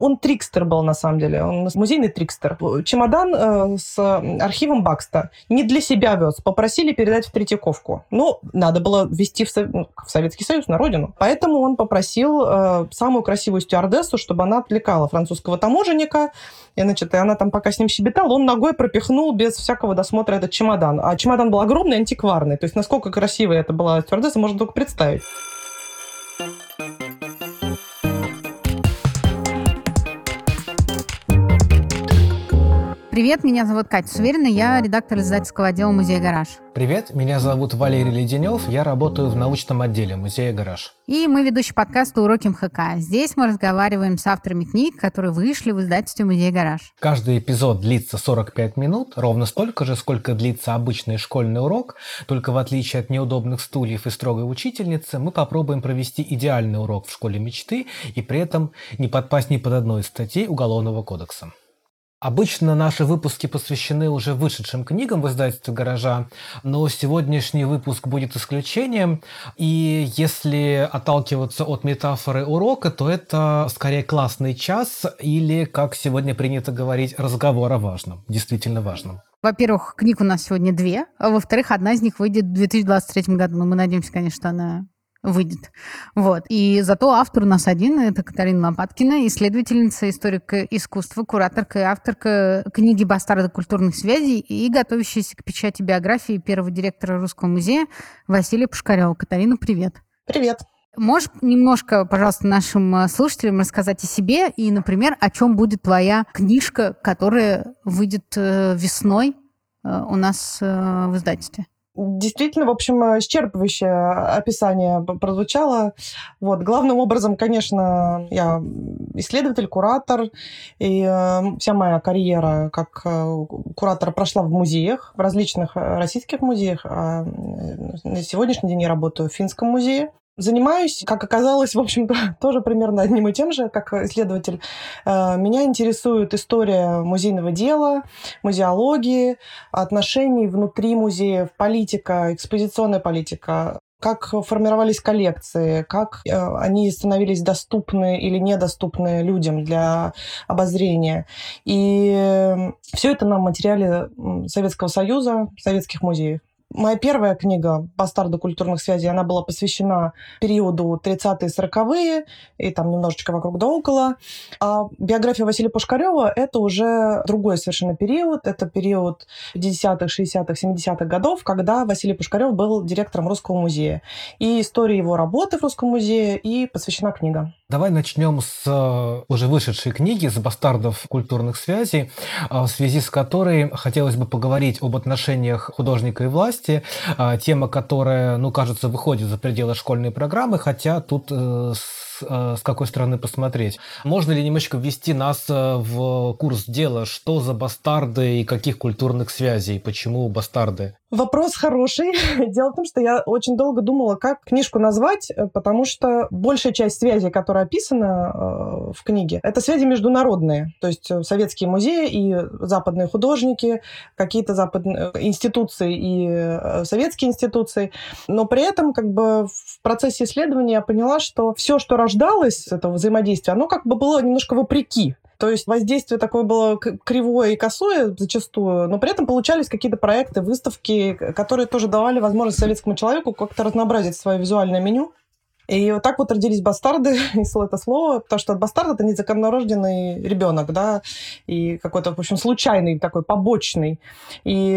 Он трикстер был, на самом деле. Он музейный трикстер. Чемодан э, с архивом Бакста не для себя вез. Попросили передать в Третьяковку. Ну, надо было везти в, ну, в Советский Союз, на родину. Поэтому он попросил э, самую красивую стюардессу, чтобы она отвлекала французского таможенника. И, значит, и она там пока с ним щебетала, он ногой пропихнул без всякого досмотра этот чемодан. А чемодан был огромный, антикварный. То есть насколько красивая это была стюардесса, можно только представить. Привет, меня зовут Катя Суверина, я редактор издательского отдела музея «Гараж». Привет, меня зовут Валерий Леденев, я работаю в научном отделе музея «Гараж». И мы ведущий подкаста «Уроки МХК». Здесь мы разговариваем с авторами книг, которые вышли в издательстве музея «Гараж». Каждый эпизод длится 45 минут, ровно столько же, сколько длится обычный школьный урок, только в отличие от неудобных стульев и строгой учительницы, мы попробуем провести идеальный урок в школе мечты и при этом не подпасть ни под одной из статей Уголовного кодекса. Обычно наши выпуски посвящены уже вышедшим книгам в издательстве «Гаража», но сегодняшний выпуск будет исключением. И если отталкиваться от метафоры урока, то это скорее классный час или, как сегодня принято говорить, разговор о важном, действительно важном. Во-первых, книг у нас сегодня две, а во-вторых, одна из них выйдет в 2023 году. Но мы надеемся, конечно, она выйдет. Вот. И зато автор у нас один, это Катарина Лопаткина, исследовательница, историк искусства, кураторка и авторка книги «Бастарды культурных связей» и готовящаяся к печати биографии первого директора Русского музея Василия Пушкарева. Катарина, привет. Привет. Можешь немножко, пожалуйста, нашим э, слушателям рассказать о себе и, например, о чем будет твоя книжка, которая выйдет э, весной э, у нас в издательстве? Действительно, в общем, исчерпывающее описание прозвучало. Вот. Главным образом, конечно, я исследователь, куратор, и э, вся моя карьера как э, куратора прошла в музеях, в различных э, российских музеях. А на сегодняшний день я работаю в Финском музее. Занимаюсь, как оказалось, в общем-то, тоже примерно одним и тем же, как исследователь. Э, меня интересует история музейного дела, музеологии, отношений внутри музеев, политика, экспозиционная политика, как формировались коллекции, как э, они становились доступны или недоступны людям для обозрения. И все это на материале Советского Союза, советских музеев. Моя первая книга «Бастарды культурных связей», она была посвящена периоду 30-е, 40-е, и там немножечко вокруг да около. А биография Василия Пушкарева – это уже другой совершенно период. Это период 50-х, 60-х, 70-х годов, когда Василий Пушкарев был директором Русского музея. И история его работы в Русском музее и посвящена книга. Давай начнем с э, уже вышедшей книги «С бастардов культурных связей», э, в связи с которой хотелось бы поговорить об отношениях художника и власти, э, тема, которая, ну, кажется, выходит за пределы школьной программы, хотя тут с Э, с какой стороны посмотреть. Можно ли немножечко ввести нас э, в курс дела, что за бастарды и каких культурных связей, почему бастарды? Вопрос хороший. Дело в том, что я очень долго думала, как книжку назвать, э, потому что большая часть связей, которая описана в книге, это связи международные. То есть советские музеи и западные художники, какие-то западные институции и советские институции. Но при этом как бы в процессе исследования я поняла, что все, что рождалось этого взаимодействия, оно как бы было немножко вопреки. То есть воздействие такое было кривое и косое зачастую, но при этом получались какие-то проекты, выставки, которые тоже давали возможность советскому человеку как-то разнообразить свое визуальное меню. И вот так вот родились бастарды, если это слово, потому что бастард — это незаконнорожденный ребенок, да, и какой-то, в общем, случайный такой, побочный. И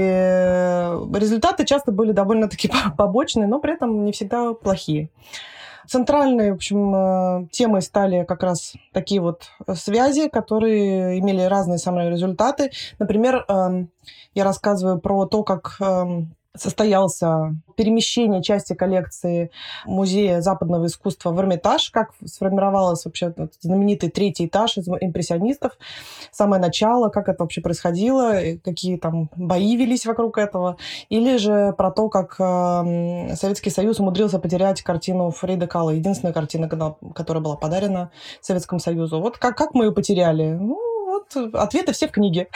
результаты часто были довольно-таки побочные, но при этом не всегда плохие. Центральной, в общем, э, темой стали как раз такие вот связи, которые имели разные самые результаты. Например, эм, я рассказываю про то, как эм, состоялся перемещение части коллекции Музея западного искусства в Эрмитаж, как сформировалась вообще знаменитый третий этаж из импрессионистов, самое начало, как это вообще происходило, какие там бои велись вокруг этого, или же про то, как э, Советский Союз умудрился потерять картину Фрида Кала, единственная картина, которая была подарена Советскому Союзу. Вот как, как мы ее потеряли? Ну, вот ответы все в книге.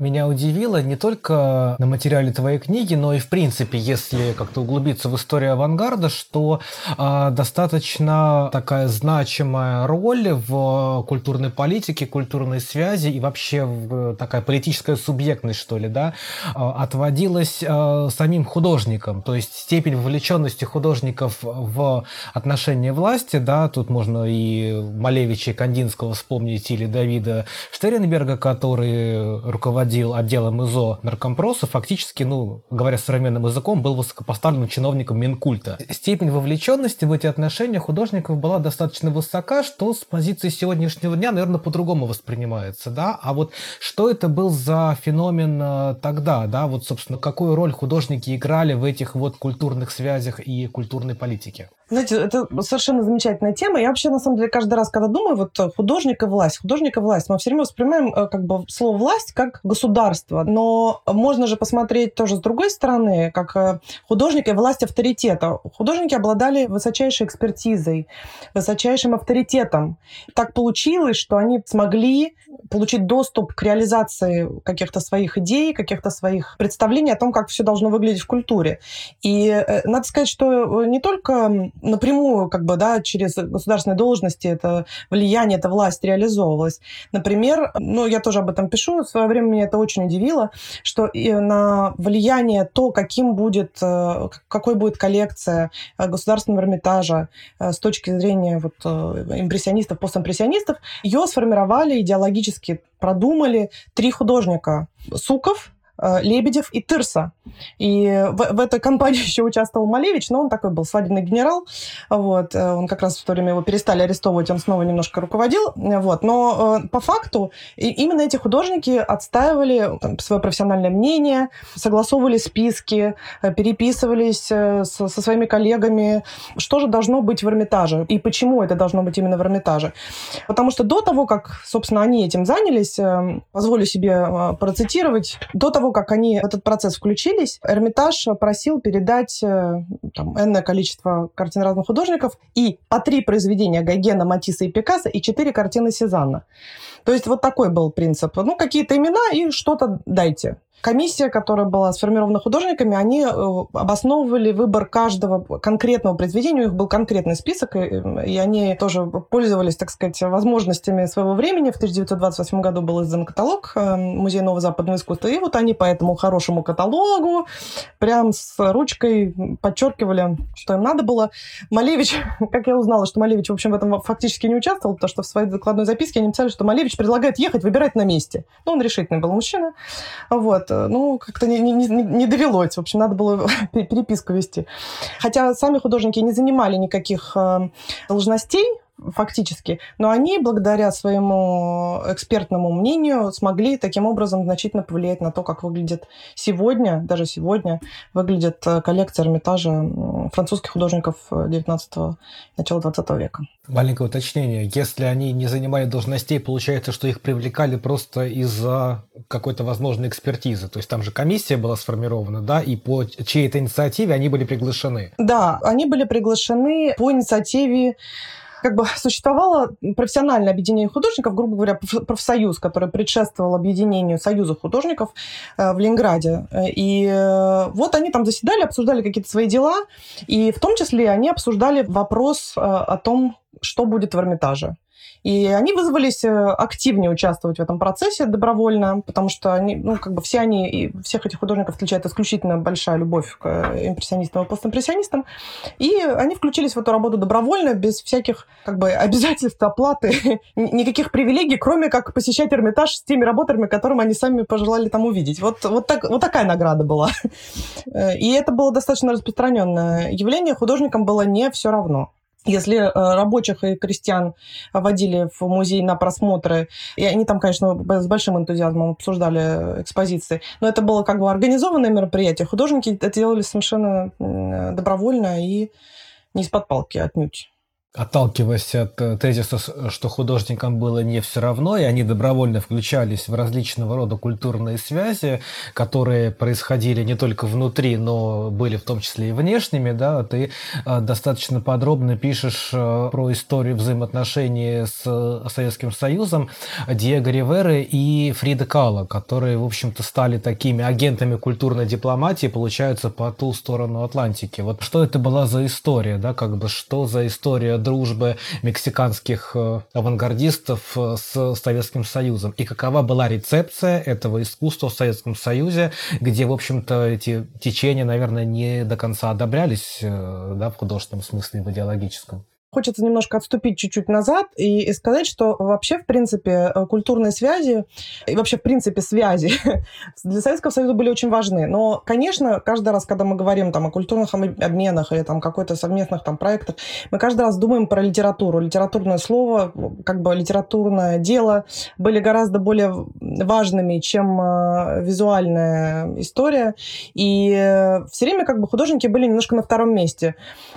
Меня удивило не только на материале твоей книги, но и в принципе, если как-то углубиться в историю авангарда, что э, достаточно такая значимая роль в культурной политике, культурной связи и вообще в, такая политическая субъектность, что ли, да, э, отводилась э, самим художникам. То есть степень вовлеченности художников в отношении власти, да, тут можно и Малевича и Кандинского вспомнить, или Давида Штеренберга, который руководил руководил отделом ИЗО наркомпроса, фактически, ну, говоря современным языком, был высокопоставленным чиновником Минкульта. Степень вовлеченности в эти отношения художников была достаточно высока, что с позиции сегодняшнего дня, наверное, по-другому воспринимается, да? А вот что это был за феномен э, тогда, да? Вот, собственно, какую роль художники играли в этих вот культурных связях и культурной политике? Знаете, это совершенно замечательная тема. Я вообще, на самом деле, каждый раз, когда думаю, вот э, художник и власть, художник и власть, мы все время воспринимаем э, как бы слово «власть» как государство. Но можно же посмотреть тоже с другой стороны, как э, художник и власть авторитета. Художники обладали высочайшей экспертизой, высочайшим авторитетом. Так получилось, что они смогли получить доступ к реализации каких-то своих идей, каких-то своих представлений о том, как все должно выглядеть в культуре. И надо сказать, что не только напрямую, как бы, да, через государственные должности это влияние, эта власть реализовывалась. Например, ну, я тоже об этом пишу, в свое время меня это очень удивило, что на влияние то, каким будет, э, какой будет коллекция э, государственного Эрмитажа э, с точки зрения вот импрессионистов, постимпрессионистов, ее сформировали идеологически, продумали три художника. Суков, Лебедев и Тырса. И в, в этой компании еще участвовал Малевич, но он такой был свадебный генерал. Вот. Э, он как раз в то время его перестали арестовывать, он снова немножко руководил. Вот. Но э, по факту именно эти художники отстаивали там, свое профессиональное мнение, согласовывали списки, переписывались со, со своими коллегами, что же должно быть в Эрмитаже и почему это должно быть именно в Эрмитаже. Потому что до того, как, собственно, они этим занялись, позволю себе процитировать, до того, того, как они в этот процесс включились, Эрмитаж просил передать э, там, энное количество картин разных художников и по три произведения Гогена, Матисса и Пикассо и четыре картины Сезанна. То есть вот такой был принцип. Ну, какие-то имена и что-то дайте. Комиссия, которая была сформирована художниками, они э, обосновывали выбор каждого конкретного произведения. У них был конкретный список, и они тоже пользовались, так сказать, возможностями своего времени. В 1928 году был издан каталог э, Музея Нового Западного искусства. И вот они по этому хорошему каталогу прям с ручкой подчеркивали, что им надо было. Малевич, как я узнала, что Малевич, в общем, в этом фактически не участвовал, потому что в своей докладной записке они написали, что Малевич предлагает ехать, выбирать на месте. Ну, он решительный был мужчина. Вот. Э, ну, как-то не, не, не довелось. В общем, надо было переписку вести. Хотя сами художники не занимали никаких э, должностей, фактически. Но они, благодаря своему экспертному мнению, смогли таким образом значительно повлиять на то, как выглядит сегодня, даже сегодня, выглядит э, коллекция Эрмитажа французских художников 19-го, начала 20 века. Маленькое уточнение. Если они не занимали должностей, получается, что их привлекали просто из-за какой-то возможной экспертизы. То есть там же комиссия была сформирована, да, и по чьей-то инициативе они были приглашены. Да, они были приглашены по инициативе как бы существовало профессиональное объединение художников, грубо говоря, профсоюз, который предшествовал объединению Союза художников э, в Ленинграде. И э, вот они там заседали, обсуждали какие-то свои дела, и в том числе они обсуждали вопрос э, о том, что будет в Эрмитаже. И они вызвались э, активнее участвовать в этом процессе добровольно, потому что они, ну, как бы все они, и всех этих художников отличает исключительно большая любовь к э, импрессионистам и постимпрессионистам. И они включились в эту работу добровольно, без всяких как бы обязательств, оплаты, никаких привилегий, кроме как посещать Эрмитаж с теми работами, которым они сами пожелали там увидеть. Вот, вот, так, вот такая награда была. Э, и это было достаточно распространенное явление. Художникам было не все равно. Если э, рабочих и крестьян водили в музей на просмотры, и они там, конечно, с большим энтузиазмом обсуждали экспозиции, но это было как бы организованное мероприятие. Художники это делали совершенно добровольно и не из-под палки отнюдь. Отталкиваясь от э, тезиса, что художникам было не все равно, и они добровольно включались в различного рода культурные связи, которые происходили не только внутри, но были в том числе и внешними, да, ты э, достаточно подробно пишешь э, про историю взаимоотношений с Советским Союзом Диего Риверы и Фрида Кала, которые, в общем-то, стали такими агентами культурной дипломатии, получается, по ту сторону Атлантики. Вот что это была за история, да, как бы что за история дружбы мексиканских э, авангардистов э, с Советским Союзом. И какова была рецепция этого искусства в Советском Союзе, где, в общем-то, эти течения, наверное, не до конца одобрялись э, да, в художественном смысле, в идеологическом. Хочется немножко отступить чуть-чуть назад и, сказать, что вообще, в принципе, э, культурные связи и вообще, в принципе, связи для Советского Союза были очень важны. Но, конечно, каждый раз, когда мы говорим там, о культурных обменах или там, какой-то совместных там, проектах, мы каждый раз думаем про литературу. Литературное слово, как бы литературное дело были гораздо более важными, чем э, визуальная история. И э, все время как бы художники были немножко на втором месте.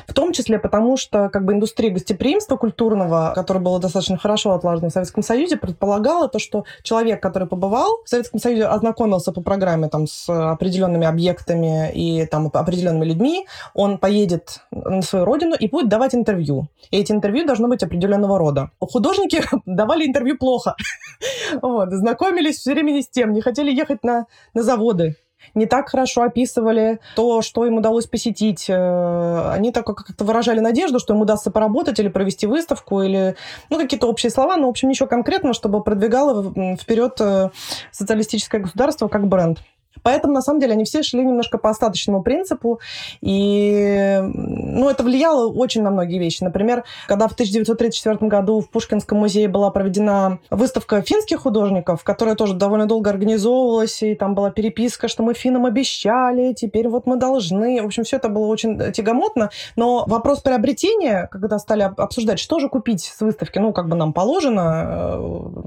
В том числе потому, что как бы индустрия индустрия гостеприимства культурного, которое было достаточно хорошо отлажено в Советском Союзе, предполагала то, что человек, который побывал в Советском Союзе, ознакомился по программе там, с определенными объектами и там, определенными людьми, он поедет на свою родину и будет давать интервью. И эти интервью должно быть определенного рода. Художники давали интервью плохо. вот, знакомились все время не с тем, не хотели ехать на, на заводы, не так хорошо описывали то, что им удалось посетить. Э, они так как-то выражали надежду, что им удастся поработать или провести выставку, или ну, какие-то общие слова, но, в общем, ничего конкретного, чтобы продвигало вперед э, социалистическое государство как бренд. Поэтому, на самом деле, они все шли немножко по остаточному принципу, и ну, это влияло очень на многие вещи. Например, когда в 1934 году в Пушкинском музее была проведена выставка финских художников, которая тоже довольно долго организовывалась, и там была переписка, что мы финнам обещали, теперь вот мы должны. В общем, все это было очень тягомотно, но вопрос приобретения, когда стали обсуждать, что же купить с выставки, ну, как бы нам положено,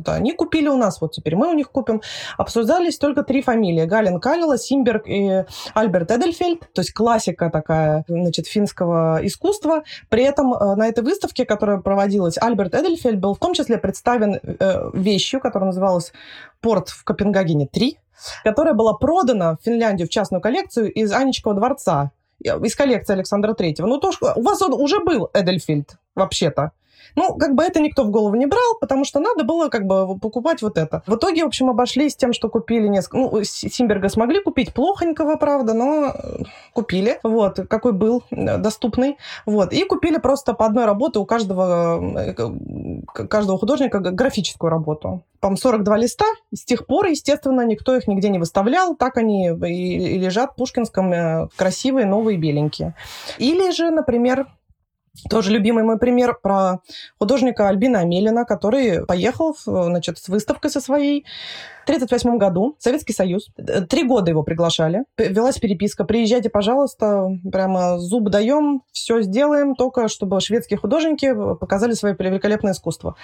э, они купили у нас, вот теперь мы у них купим, обсуждались только три фамилии. Галин Калила, Симберг и Альберт Эдельфельд, то есть классика такая, значит, финского искусства. При этом э, на этой выставке, которая проводилась, Альберт Эдельфельд был в том числе представлен э, вещью, которая называлась «Порт в Копенгагене 3», которая была продана в Финляндию в частную коллекцию из Анечкова дворца, из коллекции Александра Третьего. Ну, то, что у вас он уже был Эдельфельд, вообще-то. Ну, как бы это никто в голову не брал, потому что надо было как бы покупать вот это. В итоге, в общем, обошлись тем, что купили несколько... Ну, Симберга смогли купить плохонького, правда, но э, купили. Вот, какой был э, доступный. Вот, и купили просто по одной работе у каждого, э, каждого художника графическую работу. По 42 листа. С тех пор, естественно, никто их нигде не выставлял. Так они и лежат в Пушкинском красивые, новые, беленькие. Или же, например, тоже любимый мой пример про художника Альбина Амелина, который поехал значит, с выставкой со своей 1938 году Советский Союз. Три года его приглашали. Велась переписка. Приезжайте, пожалуйста. Прямо зуб даем. Все сделаем. Только чтобы шведские художники показали свое великолепное искусство.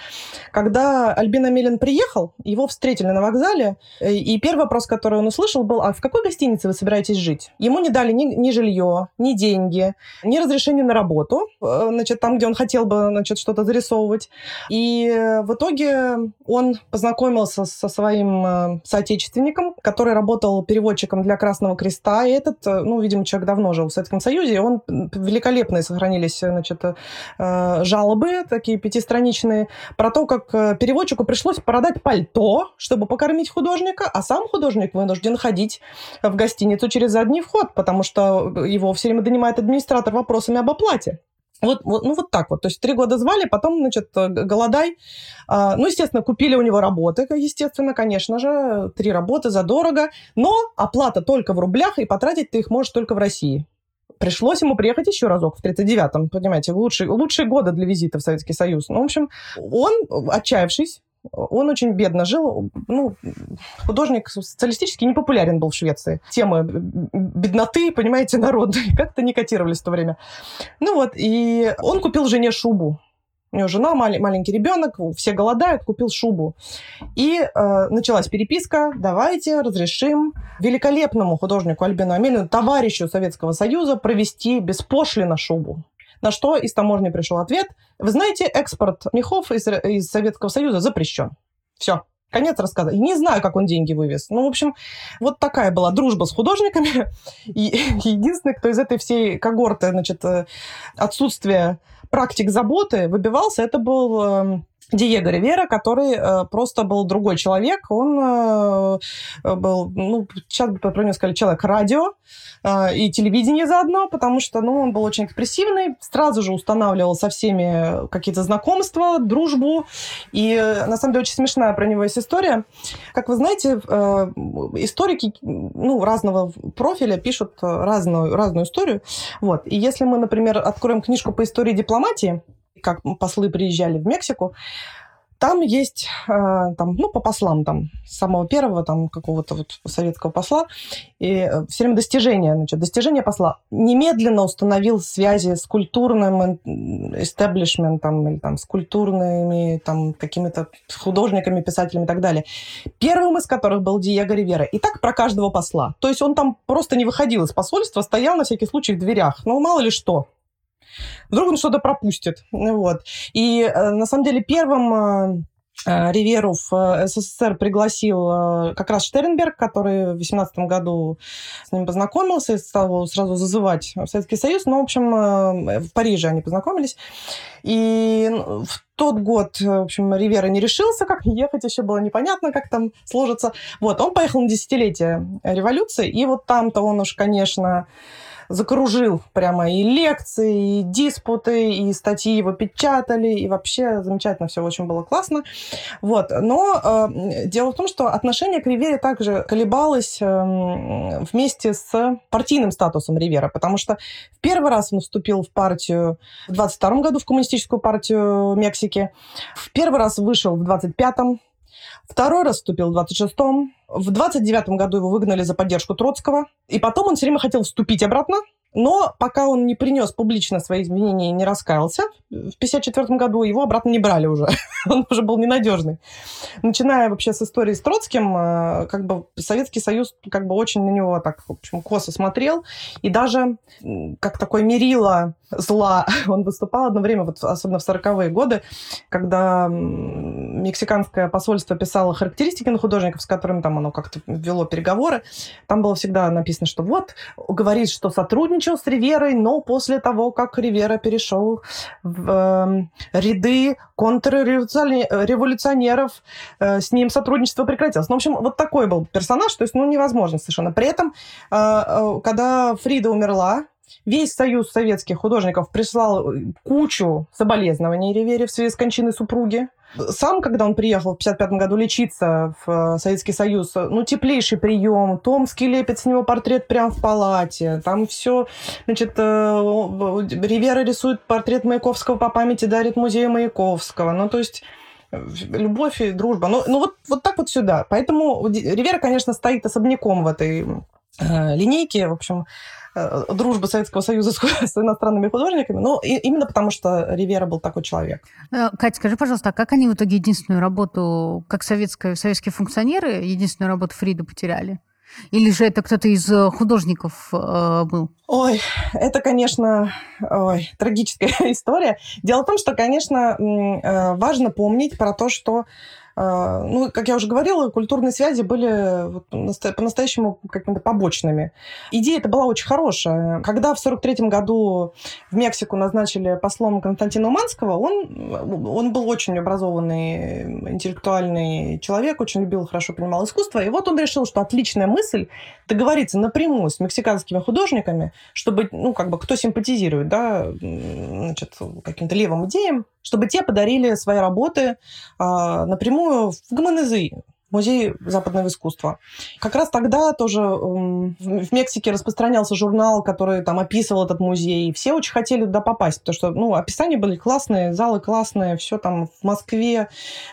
Когда Альбин Амелин приехал, его встретили на вокзале. И первый вопрос, который он услышал, был, а в какой гостинице вы собираетесь жить? Ему не дали ни, ни жилье, ни деньги, ни разрешение на работу. Э, значит, там, где он хотел бы значит, что-то зарисовывать. И в итоге он познакомился со своим Э, соотечественником, который работал переводчиком для Красного Креста. И этот, э, ну, видимо, человек давно жил в Советском Союзе, и он великолепные сохранились, значит, э, жалобы, такие пятистраничные, про то, как переводчику пришлось продать пальто, чтобы покормить художника, а сам художник вынужден ходить в гостиницу через задний вход, потому что его все время донимает администратор вопросами об оплате. Вот, вот, ну, вот так вот. То есть три года звали, потом, значит, э, голодай. А, ну, естественно, купили у него работы, естественно, конечно же. Три работы задорого. Но оплата только в рублях, и потратить ты их можешь только в России. Пришлось ему приехать еще разок в 39-м, понимаете, лучшие, лучшие годы для визита в Советский Союз. Ну, в общем, он, отчаявшись, он очень бедно жил. Ну, художник социалистический не популярен был в Швеции. Темы бедноты, понимаете, народной как-то не котировались в то время. Ну вот, и он купил жене шубу. У него жена, мал- маленький ребенок, все голодают, купил шубу. И э, началась переписка. Давайте разрешим великолепному художнику Альбину Амелину, товарищу Советского Союза, провести беспошлино шубу. На что из таможни пришел ответ. Вы знаете, экспорт мехов из, из Советского Союза запрещен. Все. Конец рассказа. Не знаю, как он деньги вывез. Ну, в общем, вот такая была дружба с художниками. И единственный, кто из этой всей когорты, значит, э, отсутствие практик заботы выбивался, это был эм, Диего Ривера, который э, просто был другой человек. Он э, был, ну, сейчас бы про него сказали, человек радио э, и телевидение заодно, потому что, ну, он был очень экспрессивный, сразу же устанавливал со всеми какие-то знакомства, дружбу. И, э, на самом деле, очень смешная про него есть история. Как вы знаете, э, историки, ну, разного профиля пишут разную, разную историю. Вот. И если мы, например, откроем книжку по истории дипломатии, как послы приезжали в Мексику, там есть, э, там, ну, по послам, там, самого первого, там, какого-то вот советского посла, и э, все время достижения, значит, достижение посла. Немедленно установил связи с культурным эстеблишментом, или там, с культурными, там, какими-то художниками, писателями и так далее. Первым из которых был Диего Ривера. И так про каждого посла. То есть он там просто не выходил из посольства, стоял на всякий случай в дверях. Ну, мало ли что. Вдруг он что-то пропустит. Вот. И э, на самом деле первым э, э, Риверу в СССР пригласил как раз Штернберг, который в 18 году с ним познакомился и стал его сразу зазывать в Советский Союз. Но, ну, в общем, в Париже они познакомились. И в тот год, в общем, Ривера не решился, как ехать, еще было непонятно, как там сложится. Вот, он поехал на десятилетие революции, и вот там-то он уж, конечно, закружил прямо и лекции, и диспуты, и статьи его печатали, и вообще замечательно все очень было классно. Вот. Но э, дело в том, что отношение к Ривере также колебалось э, вместе с партийным статусом Ривера, потому что в первый раз он вступил в партию в 22 году, в коммунистическую партию Мексики, в первый раз вышел в 25-м, Второй раз вступил в 26-м. В 29-м году его выгнали за поддержку Троцкого. И потом он все время хотел вступить обратно, но пока он не принес публично свои изменения и не раскаялся, в 1954 году его обратно не брали уже. он уже был ненадежный. Начиная вообще с истории с Троцким, э, как бы Советский Союз как бы очень на него так, в общем, косо смотрел. И даже как такое мерило зла он выступал одно время, вот особенно в 40-е годы, когда мексиканское посольство писало характеристики на художников, с которыми там оно как-то вело переговоры. Там было всегда написано, что вот, говорит, что сотрудничает сотрудничал с Риверой, но после того, как Ривера перешел в э, ряды контрреволюционеров, э, с ним сотрудничество прекратилось. Ну, в общем, вот такой был персонаж, то есть, ну, невозможно совершенно. При этом, э, э, когда Фрида умерла, Весь союз советских художников прислал кучу соболезнований Ривере в связи с кончиной супруги. Сам, когда он приехал в 1955 году лечиться в э, Советский Союз, ну, теплейший прием. Томский лепит с него портрет прямо в палате. Там все, значит, э, Ривера рисует портрет Маяковского по памяти, дарит музею Маяковского. Ну, то есть любовь и дружба. Ну, ну вот, вот так вот сюда. Поэтому Ривера, конечно, стоит особняком в этой э, линейке. В общем, Э, дружбы Советского Союза с иностранными художниками, ну, и, именно потому что Ривера был такой человек. Э, Катя, скажи, пожалуйста, а как они в итоге единственную работу, как советская, советские функционеры, единственную работу Фрида потеряли? Или же это кто-то из э, художников э, был? Ой, это, конечно, ой, трагическая история. Дело в том, что, конечно, важно помнить про то, что ну, как я уже говорила, культурные связи были по-настоящему какими-то побочными. Идея это была очень хорошая. Когда в 1943 году в Мексику назначили послом Константина Уманского, он, он был очень образованный, интеллектуальный человек, очень любил, хорошо понимал искусство. И вот он решил, что отличная мысль договориться напрямую с мексиканскими художниками, чтобы, ну, как бы, кто симпатизирует, да, значит, каким-то левым идеям, чтобы те подарили свои работы а, напрямую в ГМНЗ, Музей западного искусства. Как раз тогда тоже в Мексике распространялся журнал, который там описывал этот музей. Все очень хотели туда попасть, потому что ну, описания были классные, залы классные, все там в Москве,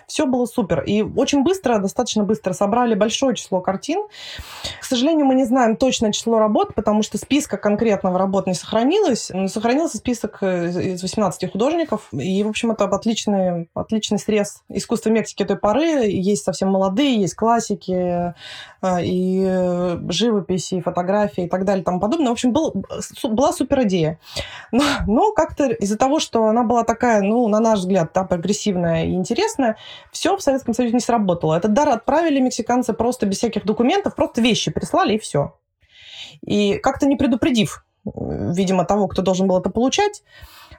все было супер. И очень быстро, достаточно быстро собрали большое число картин. К сожалению, мы не знаем точное число работ, потому что списка конкретного работ не сохранилось. Сохранился список э, из 18 художников. И, в общем, это отличный, отличный срез искусства Мексики той поры. Есть совсем молодые музеи, есть классики, э, и живописи, и фотографии, и так далее, и тому подобное. В общем, был, была супер идея. Но, но как-то из-за того, что она была такая, ну, на наш взгляд, да, прогрессивная и интересная, все в Советском Союзе не сработало. Этот дар отправили мексиканцы просто без всяких документов, просто вещи прислали, и все. И как-то не предупредив, видимо, того, кто должен был это получать,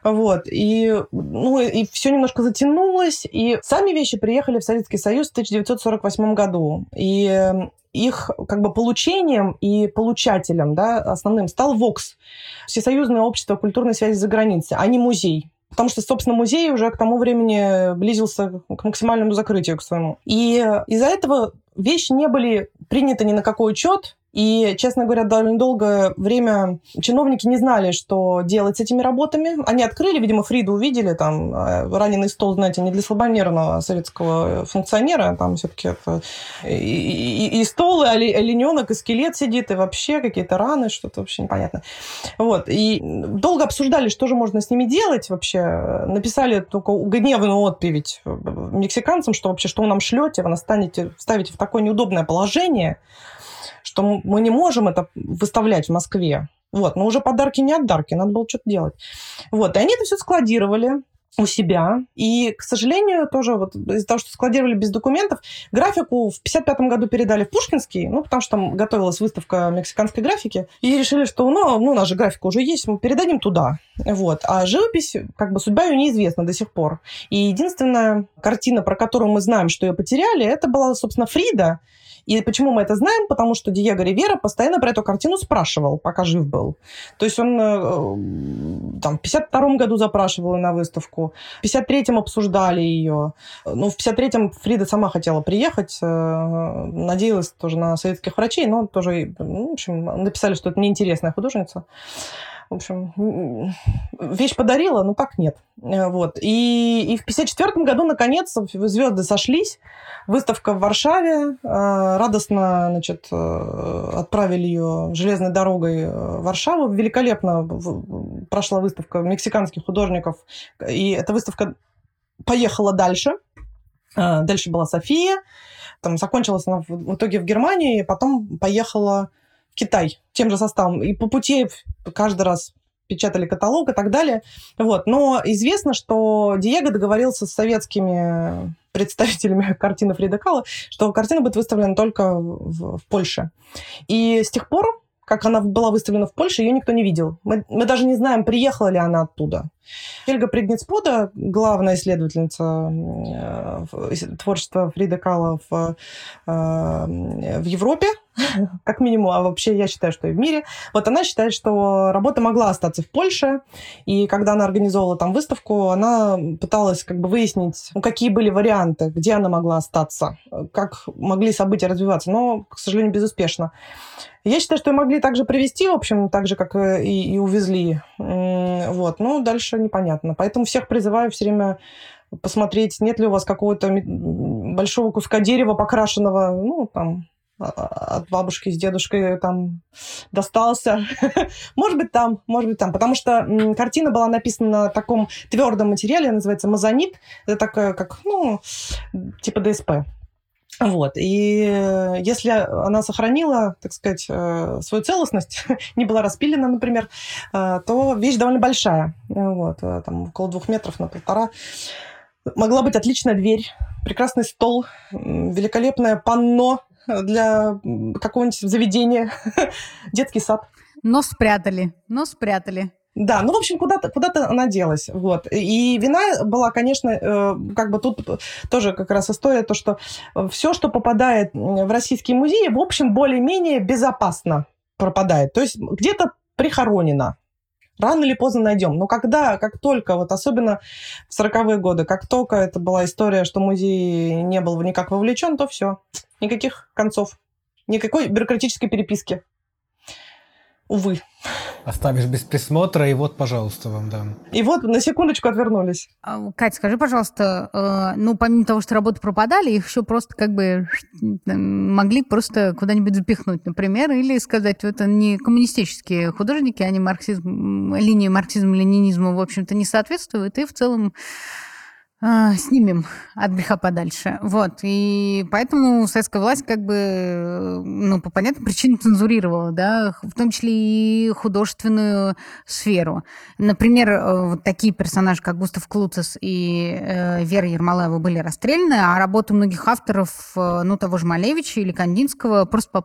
вот. И, ну, и все немножко затянулось. И сами вещи приехали в Советский Союз в 1948 году. И эм, их как бы получением и получателем, да, основным стал ВОКС, Всесоюзное общество культурной связи за границей, а не музей. Потому что, собственно, музей уже к тому времени близился к максимальному закрытию к своему. И из-за этого вещи не были приняты ни на какой учет, и, честно говоря, довольно долгое время чиновники не знали, что делать с этими работами. Они открыли, видимо, Фриду увидели, там, э, раненый стол, знаете, не для слабонервного советского функционера, там все-таки это и, и, и стол, и олененок, и скелет сидит, и вообще какие-то раны, что-то вообще непонятно. Вот. И долго обсуждали, что же можно с ними делать вообще. Написали только гневную отповедь мексиканцам, что вообще, что вы нам шлете, вы нас станете, ставите в такое неудобное положение, что мы не можем это выставлять в Москве. Вот, но уже подарки не отдарки, надо было что-то делать. Вот, и они это все складировали у себя. И, к сожалению, тоже вот из-за того, что складировали без документов, графику в 55 году передали в Пушкинский, ну, потому что там готовилась выставка мексиканской графики, и решили, что, ну, ну у нас же графика уже есть, мы передадим туда. Вот. А живопись, как бы судьба ее неизвестна до сих пор. И единственная картина, про которую мы знаем, что ее потеряли, это была, собственно, Фрида, и почему мы это знаем? Потому что Диего Ривера постоянно про эту картину спрашивал, пока жив был. То есть он э, там, в 52 году запрашивал ее на выставку, в 53-м обсуждали ее. Ну, в 53-м Фрида сама хотела приехать, э, надеялась тоже на советских врачей, но тоже, ну, в общем, написали, что это неинтересная художница. В общем, вещь подарила, но так нет. Э, вот. И, и в 1954 году, наконец, звезды сошлись. Выставка в Варшаве. Э, радостно значит, э, отправили ее железной дорогой в Варшаву. Великолепно прошла выставка мексиканских художников. И эта выставка поехала дальше. Дальше была София. Там закончилась она в итоге в Германии, потом поехала Китай тем же составом. И по пути каждый раз печатали каталог и так далее. Вот. Но известно, что Диего договорился с советскими представителями картины Фрида Кала, что картина будет выставлена только в, в Польше. И с тех пор как она была выставлена в Польше, ее никто не видел. Мы, мы даже не знаем, приехала ли она оттуда. Хельга Пригницпода, главная исследовательница э, творчества Фрида Кала в, э, в Европе, как минимум, а вообще я считаю, что и в мире. Вот она считает, что работа могла остаться в Польше, и когда она организовала там выставку, она пыталась как бы выяснить, ну, какие были варианты, где она могла остаться, как могли события развиваться, но, к сожалению, безуспешно. Я считаю, что могли также привести, в общем, так же, как и, и увезли. Вот. Ну, дальше непонятно. Поэтому всех призываю все время посмотреть, нет ли у вас какого-то большого куска дерева покрашенного, ну, там, от бабушки с дедушкой там достался. может быть, там, может быть, там. Потому что картина была написана на таком твердом материале, называется мазонит. Это такое, как, ну, типа ДСП. Вот. И э, если она сохранила, так сказать, э, свою целостность, не была распилена, например, э, то вещь довольно большая. Вот. Там около двух метров на полтора. Могла быть отличная дверь, прекрасный стол, великолепное панно для какого-нибудь заведения, детский сад. Но спрятали, но спрятали. Да, ну, в общем, куда-то куда она делась. Вот. И вина была, конечно, э, как бы тут тоже как раз история, то, что все, что попадает в российские музеи, в общем, более-менее безопасно пропадает. То есть где-то прихоронено. Рано или поздно найдем. Но когда, как только, вот особенно в 40-е годы, как только это была история, что музей не был никак вовлечен, то все. Никаких концов. Никакой бюрократической переписки. Увы. Оставишь без присмотра, и вот, пожалуйста, вам дам. И вот на секундочку отвернулись. А, Катя, скажи, пожалуйста, э, ну, помимо того, что работы пропадали, их еще просто как бы могли просто куда-нибудь запихнуть, например, или сказать, это не коммунистические художники, они марксизм, линии марксизма-ленинизма, в общем-то, не соответствуют, и в целом а, снимем от греха подальше. Вот. И поэтому советская власть как бы, ну, по понятным причинам цензурировала, да, в том числе и художественную сферу. Например, э, вот такие персонажи, как Густав Клуцес и э, Вера Ермолаева были расстреляны, а работы многих авторов, э, ну, того же Малевича или Кандинского просто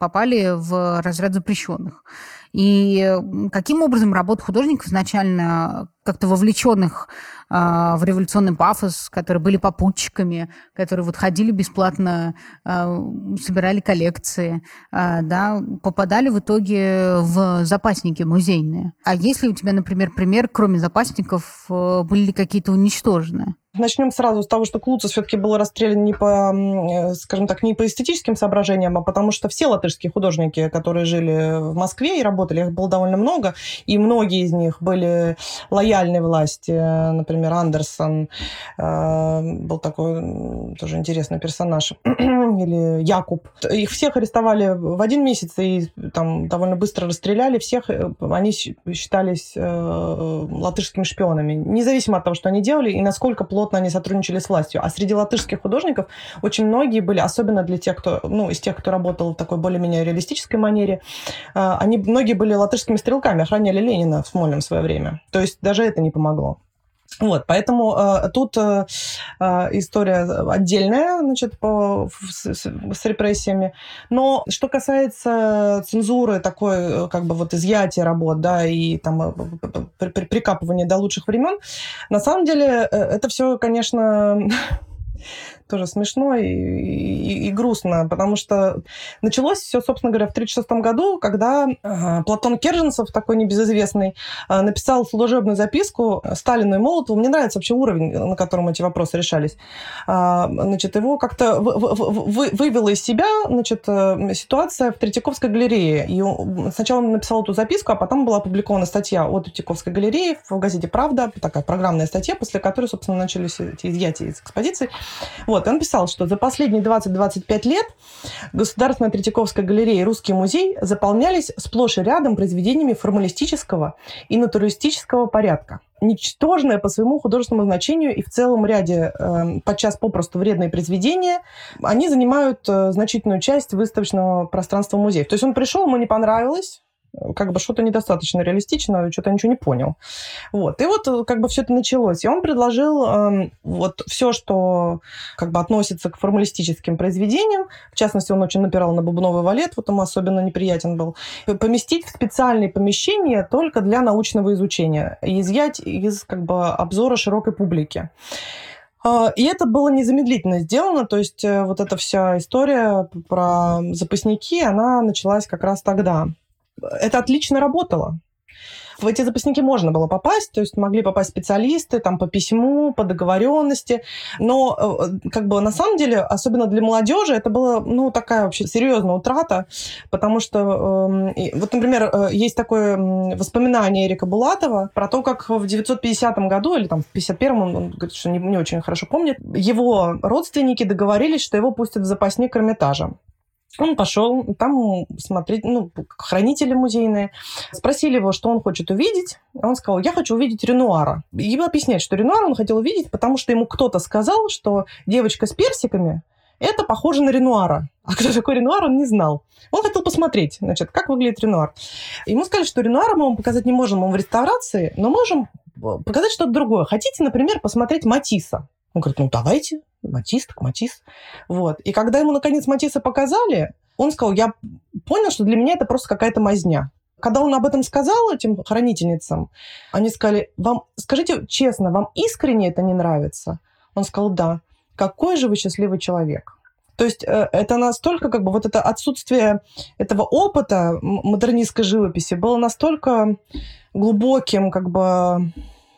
попали в разряд запрещенных. И каким образом работа художников изначально как-то вовлеченных э, в революционный пафос, которые были попутчиками, которые вот ходили бесплатно, э, собирали коллекции, э, да, попадали в итоге в запасники музейные. А если у тебя, например, пример, кроме запасников, э, были ли какие-то уничтожены? Начнем сразу с того, что Клуцес все-таки был расстрелян не по, э, скажем так, не по эстетическим соображениям, а потому что все латышские художники, которые жили в Москве и работали, их было довольно много, и многие из них были лояльны власти. Например, Андерсон э, был такой тоже интересный персонаж, или Якуб. Их всех арестовали в один месяц и там довольно быстро расстреляли. Всех э, они считались латышскими шпионами, независимо от того, что они делали и насколько плотно они сотрудничали с властью. А среди латышских художников очень многие были, особенно для тех, кто, ну, из тех, кто работал в такой более-менее реалистической манере, э, они многие были латышскими стрелками, охраняли Ленина в Смольном в свое время. То есть даже это не помогло. Вот, поэтому э, тут э, э, история отдельная, значит, по, с, с репрессиями. Но что касается цензуры, такой, э, как бы вот изъятия работ, да, и там э, при, при, прикапывания до лучших времен, на самом деле это все, конечно, тоже смешно и, и, и грустно, потому что началось все, собственно говоря, в 1936 году, когда э, Платон Керженцев, такой небезызвестный, э, написал служебную записку Сталину и Молотову. Мне нравится вообще уровень, на котором эти вопросы решались. Э, значит, его как-то вы, вы, вывела из себя значит, э, ситуация в Третьяковской галерее. И сначала он написал эту записку, а потом была опубликована статья о Третьяковской галерее в газете «Правда», такая программная статья, после которой, собственно, начались эти изъятия из экспозиций. Вот. Вот, он писал, что за последние 20-25 лет Государственная Третьяковская галерея и Русский музей заполнялись сплошь и рядом произведениями формалистического и натуралистического порядка ничтожное по своему художественному значению и в целом ряде э, подчас попросту вредные произведения, они занимают э, значительную часть выставочного пространства музея. То есть он пришел, ему не понравилось, как бы что-то недостаточно реалистично, что-то ничего не понял. Вот. И вот э, как бы все это началось. И он предложил э, вот все, что как бы относится к формалистическим произведениям, в частности, он очень напирал на бубновый валет, вот ему особенно неприятен был, поместить в специальные помещения только для научного изучения изъять из как бы обзора широкой публики. А, и это было незамедлительно сделано, то есть э, вот эта вся история про запасники, она началась как раз тогда это отлично работало. В эти запасники можно было попасть, то есть могли попасть специалисты там по письму, по договоренности, но э, как бы на самом деле, особенно для молодежи, это была ну такая вообще серьезная утрата, потому что э, вот, например, э, есть такое воспоминание Эрика Булатова про то, как в 950 году или там в 51 он, он говорит, что не, не очень хорошо помнит, его родственники договорились, что его пустят в запасник Эрмитажа. Он пошел там смотреть, ну, хранители музейные. Спросили его, что он хочет увидеть. Он сказал, я хочу увидеть Ренуара. И объясняет, что Ренуара он хотел увидеть, потому что ему кто-то сказал, что девочка с персиками это похоже на Ренуара. А кто такой Ренуар, он не знал. Он хотел посмотреть, значит, как выглядит Ренуар. Ему сказали, что Ренуара мы вам показать не можем, мы в реставрации, но можем показать что-то другое. Хотите, например, посмотреть Матисса? Он говорит, ну давайте, Матис так Матис. Вот. И когда ему, наконец, Матисса показали, он сказал, я понял, что для меня это просто какая-то мазня. Когда он об этом сказал этим хранительницам, они сказали, вам, скажите честно, вам искренне это не нравится? Он сказал, да. Какой же вы счастливый человек. То есть э, это настолько, как бы, вот это отсутствие этого опыта модернистской живописи было настолько глубоким, как бы,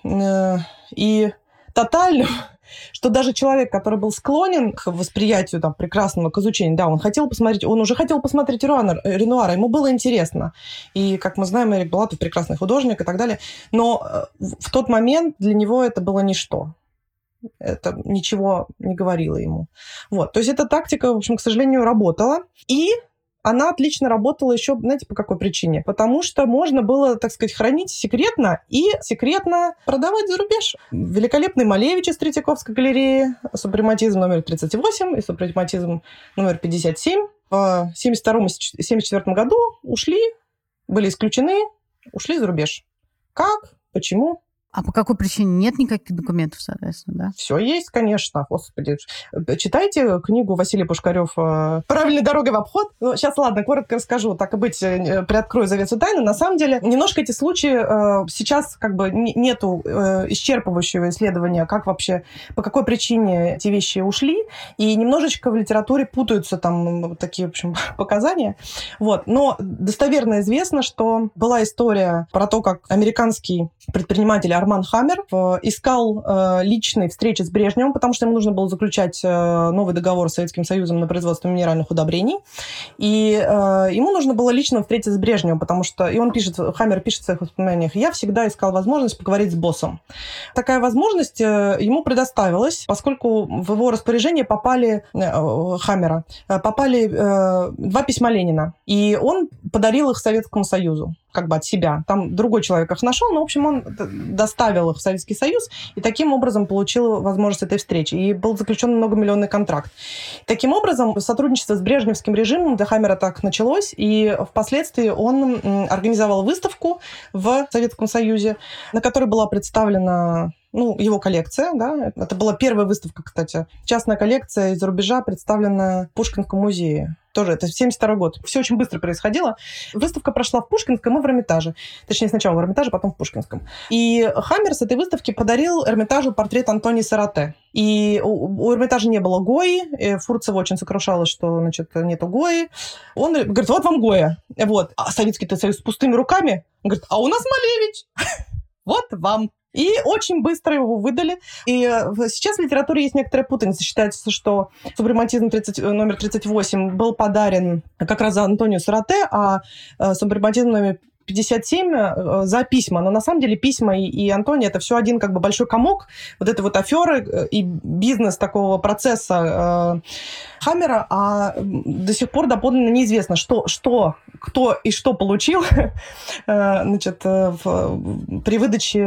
э, и тотальным, что даже человек, который был склонен к восприятию там, прекрасного, к изучению, да, он хотел посмотреть, он уже хотел посмотреть Ренуара, Ренуара, ему было интересно. И, как мы знаем, Эрик Балатов прекрасный художник и так далее. Но э, в тот момент для него это было ничто. Это ничего не говорило ему. Вот. То есть эта тактика, в общем, к сожалению, работала. И она отлично работала еще, знаете, по какой причине? Потому что можно было, так сказать, хранить секретно и секретно продавать за рубеж. Великолепный Малевич из Третьяковской галереи, супрематизм номер 38 и супрематизм номер 57 в 1972-1974 году ушли, были исключены, ушли за рубеж. Как? Почему? А по какой причине нет никаких документов, соответственно, да? Все есть, конечно. Господи. Читайте книгу Василия Пушкарев э, «Правильная дорога в обход». Ну, сейчас, ладно, коротко расскажу. Так и быть, э, приоткрою завесу тайны. На самом деле, немножко эти случаи э, сейчас как бы нету исчерпывающего исследования, как вообще, по какой причине эти вещи ушли. И немножечко в литературе путаются там такие, в общем, показания. Вот. Но достоверно известно, что была история про то, как американский предприниматель Арман Хаммер э, искал э, личной встречи с Брежневым, потому что ему нужно было заключать э, новый договор с Советским Союзом на производство минеральных удобрений. И ему нужно было лично встретиться с Брежневым, потому что... И он пишет, Хаммер пишет в своих воспоминаниях, «Я всегда искал возможность поговорить с боссом». Такая возможность ему предоставилась, поскольку в его распоряжение попали Хаммера, попали два письма Ленина. И он подарил их Советскому Союзу как бы от себя. Там другой человек их нашел, но, в общем, он доставил их в Советский Союз и таким образом получил возможность этой встречи. И был заключен многомиллионный контракт. Таким образом, сотрудничество с брежневским режимом для Хаммера так началось, и впоследствии он организовал выставку в Советском Союзе, на которой была представлена ну, его коллекция, да, это была первая выставка, кстати, частная коллекция из-за рубежа, представленная в Пушкинском музее. Тоже это 72 год. Все очень быстро происходило. Выставка прошла в Пушкинском и в Эрмитаже. Точнее, сначала в Эрмитаже, потом в Пушкинском. И Хаммер с этой выставки подарил Эрмитажу портрет Антони Сарате. И у, у Эрмитажа не было Гои. И Фурцева очень сокрушалась, что, значит, нету Гои. Он говорит, вот вам Гоя. Вот. А Советский Союз с пустыми руками? Он говорит, а у нас Малевич. Вот вам. И очень быстро его выдали. И э, сейчас в литературе есть некоторая путаница. Считается, что субрематизм 30, э, номер 38 был подарен как раз Антонио Сарате, а э, субрематизм номер 57 э, за письма, но на самом деле письма и, и Антони это все один как бы большой комок. Вот этой вот аферы э, и бизнес такого процесса э, Хаммера, а до сих пор доподлинно неизвестно, что, что, кто и что получил э, значит, в, при выдаче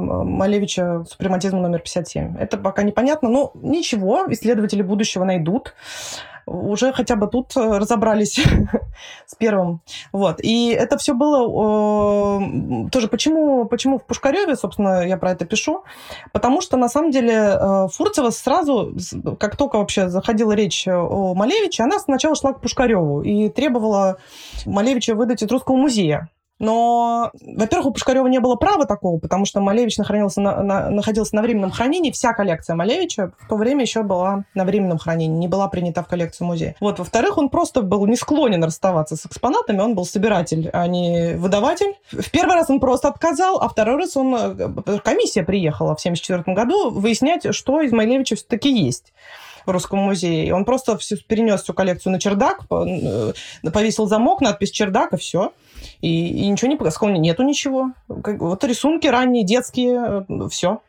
Малевича супрематизма номер 57. Это пока непонятно, но ничего, исследователи будущего найдут уже хотя бы тут э, разобрались с первым. Вот. И это все было э, тоже почему, почему в Пушкареве, собственно, я про это пишу, потому что на самом деле э, Фурцева сразу, как только вообще заходила речь о Малевиче, она сначала шла к Пушкареву и требовала Малевича выдать из Русского музея. Но, во-первых, у Пушкарева не было права такого, потому что Малевич находился на, на, находился на временном хранении. Вся коллекция Малевича в то время еще была на временном хранении, не была принята в коллекцию музея. Вот, во-вторых, он просто был не склонен расставаться с экспонатами, он был собиратель, а не выдаватель. В первый раз он просто отказал, а второй раз он... Э, комиссия приехала в 1974 году выяснять, что из Малевича все-таки есть в Русском музее. И он просто все, перенес всю коллекцию на чердак, э, повесил замок, надпись «Чердак» и все. И, и ничего не сказал, нету ничего. Вот рисунки ранние, детские, э, все.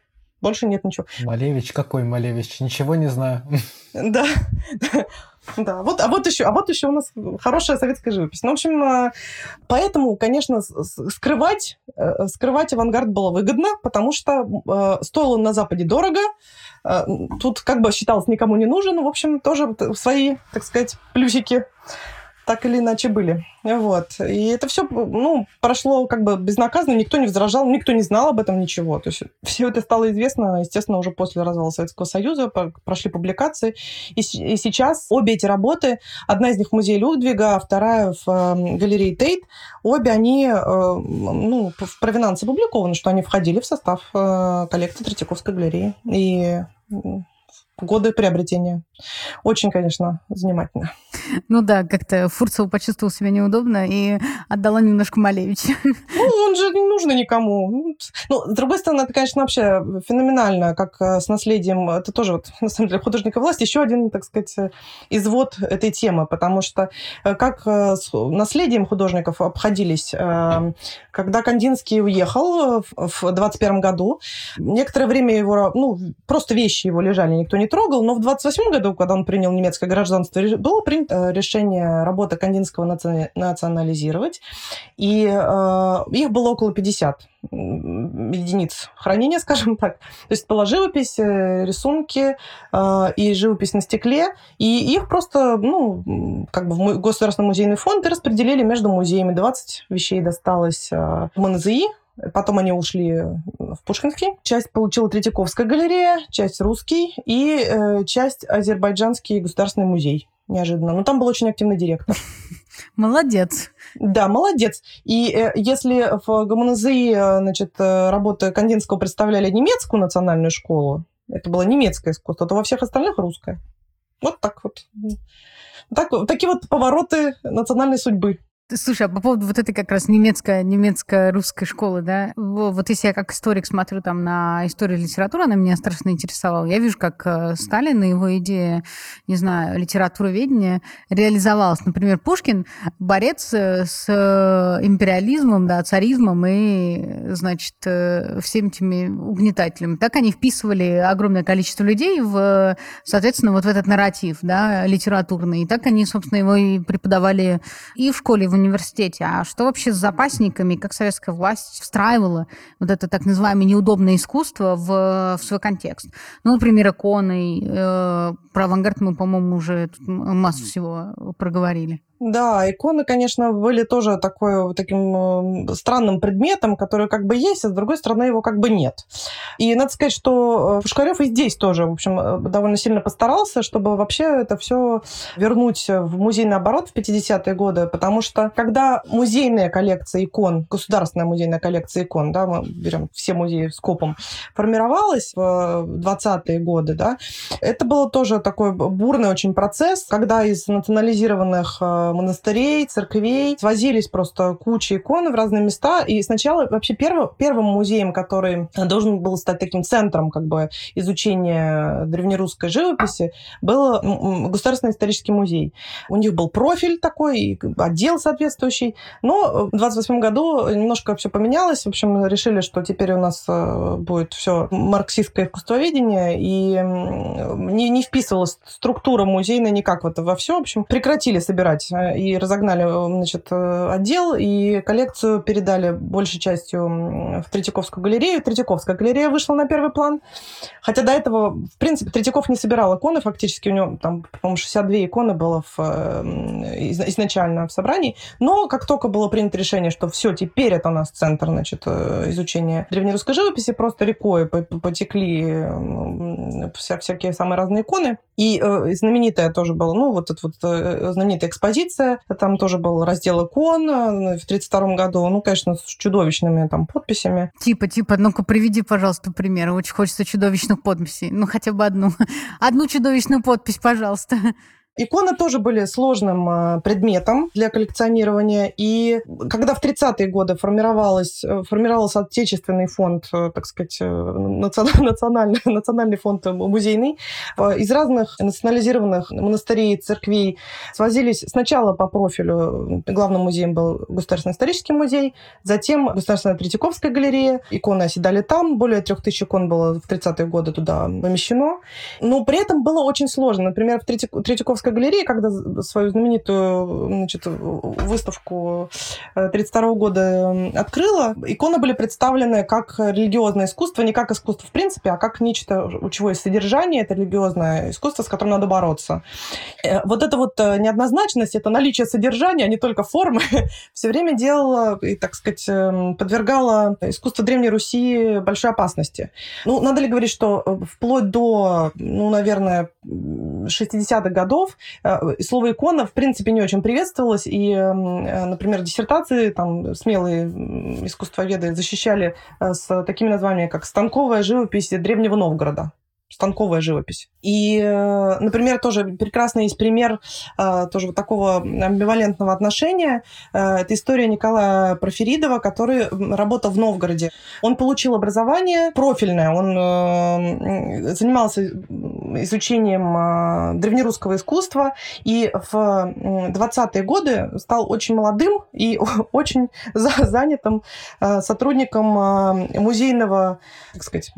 Больше нет ничего. Малевич, какой Малевич? Ничего не знаю. Да, да. Вот, а вот еще, а вот еще у нас хорошая советская живопись. Ну, в общем, э, поэтому, конечно, скрывать, э, скрывать авангард было выгодно, потому что стоило на Западе дорого, тут как бы считалось никому не нужен, в общем, тоже свои, так сказать, плюсики так или иначе были. Вот. И это все ну, прошло как бы безнаказанно, никто не возражал, никто не знал об этом ничего. То есть все это стало известно, естественно, уже после развала Советского Союза, прошли публикации. И, и сейчас обе эти работы, одна из них в музее Людвига, а вторая в э, галерее Тейт, обе они э, ну, в провинансе опубликованы, что они входили в состав э, коллекции Третьяковской галереи. И годы приобретения. Очень, конечно, занимательно. Ну да, как-то Фурцева почувствовал себя неудобно и отдала немножко Малевича. Ну, он же нужно никому. Ну, с другой стороны, это, конечно, вообще феноменально, как э, с наследием. Это тоже, вот, на самом деле, художника власти еще один, так сказать, извод этой темы, потому что э, как э, с наследием художников обходились, когда Кандинский уехал в 21 году, некоторое время его, ну, просто вещи его лежали, никто не трогал, но в 28 году, когда он принял немецкое гражданство, было принято решение работы Кандинского национализировать, и их было около 50 единиц хранения, скажем так. То есть была живопись, э, рисунки э, и живопись на стекле, и их просто, ну, как бы в Государственный музейный фонд и распределили между музеями. 20 вещей досталось э, МНЗИ, Потом они ушли в Пушкинский. Часть получила Третьяковская галерея, часть русский и э, часть Азербайджанский государственный музей. Неожиданно. Но там был очень активный директор. Молодец. Да, молодец. И э, если в ГМНЗИ, э, значит, э, работы Кандинского представляли немецкую национальную школу, это было немецкое искусство, то во всех остальных русское. Вот так вот. Так, такие вот повороты национальной судьбы. Слушай, а по поводу вот этой как раз немецкой, немецкой русской школы, да, вот если я как историк смотрю там на историю литературы, она меня страшно интересовала. Я вижу, как э, Сталин и его идея, не знаю, литературоведения реализовалась. Например, Пушкин борец э, с э, империализмом, да, царизмом и, значит, всеми этими угнетателями. Так они вписывали огромное количество людей в, соответственно, вот в этот нарратив, да, литературный. И так они, собственно, его и преподавали и в школе, и в университете, а что вообще с запасниками, как советская власть встраивала вот это так называемое неудобное искусство в, в свой контекст. Ну, например, иконы, э, про авангард мы, по-моему, уже массу всего проговорили. Да, иконы, конечно, были тоже такой, таким странным предметом, который как бы есть, а с другой стороны его как бы нет. И надо сказать, что э, Пушкарев и здесь тоже, в общем, э, довольно сильно постарался, чтобы вообще это все вернуть в музейный оборот в 50-е годы, потому что когда музейная коллекция икон, государственная музейная коллекция икон, да, мы берем все музеи скопом, формировалась в 20-е годы, да, это было тоже такой бурный очень процесс, когда из национализированных э, монастырей, церквей. Свозились просто куча икон в разные места. И сначала вообще первым, первым музеем, который должен был стать таким центром как бы изучения древнерусской живописи, был Государственный исторический музей. У них был профиль такой, отдел соответствующий. Но в 28 году немножко все поменялось. В общем, решили, что теперь у нас э, будет все марксистское искусствоведение, и не, не вписывалась структура музейная никак вот во все. В общем, прекратили собирать и разогнали значит, отдел, и коллекцию передали большей частью в Третьяковскую галерею. Третьяковская галерея вышла на первый план. Хотя до этого, в принципе, Третьяков не собирал иконы, фактически у него там, по-моему, 62 иконы было в, изначально в собрании. Но как только было принято решение, что все, теперь это у нас центр значит, э, изучения древнерусской живописи, просто рекой потекли вся, всякие самые разные иконы. И э, знаменитая тоже была, ну, вот эта вот э, знаменитая экспозиция экспозиция. Там тоже был раздел икон в 1932 году. Ну, конечно, с чудовищными там подписями. Типа, типа, ну-ка, приведи, пожалуйста, пример. Очень хочется чудовищных подписей. Ну, хотя бы одну. Одну чудовищную подпись, пожалуйста. Иконы тоже были сложным э, предметом для коллекционирования. И когда в 30-е годы формировалось, э, формировался отечественный фонд, э, так сказать, национальный, национальный фонд музейный, из разных национализированных монастырей, церквей свозились сначала по профилю. Главным музеем был Государственный исторический музей, затем Государственная Третьяковская галерея. Иконы оседали там. Более трех тысяч икон было в 30-е годы туда помещено. Но при этом было очень сложно. Например, в Третьяковской Московской галереи, когда свою знаменитую значит, выставку 1932 года открыла, иконы были представлены как религиозное искусство, не как искусство в принципе, а как нечто, у чего есть содержание, это религиозное искусство, с которым надо бороться. Э, вот эта вот э, неоднозначность, это наличие содержания, а не только формы, все время делала и, так сказать, эм, подвергала искусство Древней Руси большой опасности. Ну, надо ли говорить, что э, вплоть до, ну, наверное, 60-х годов Э, слово икона, в принципе, не очень приветствовалось. И, э, например, диссертации там смелые искусствоведы защищали э, с такими названиями, как «Станковая живопись Древнего Новгорода». Станковая живопись. И, э, например, тоже прекрасный есть пример э, тоже вот такого амбивалентного отношения. Э, это история Николая Проферидова, который работал в Новгороде. Он получил образование профильное, он занимался изучением древнерусского искусства и в 20-е годы стал очень молодым и очень занятым сотрудником музейного, так сказать,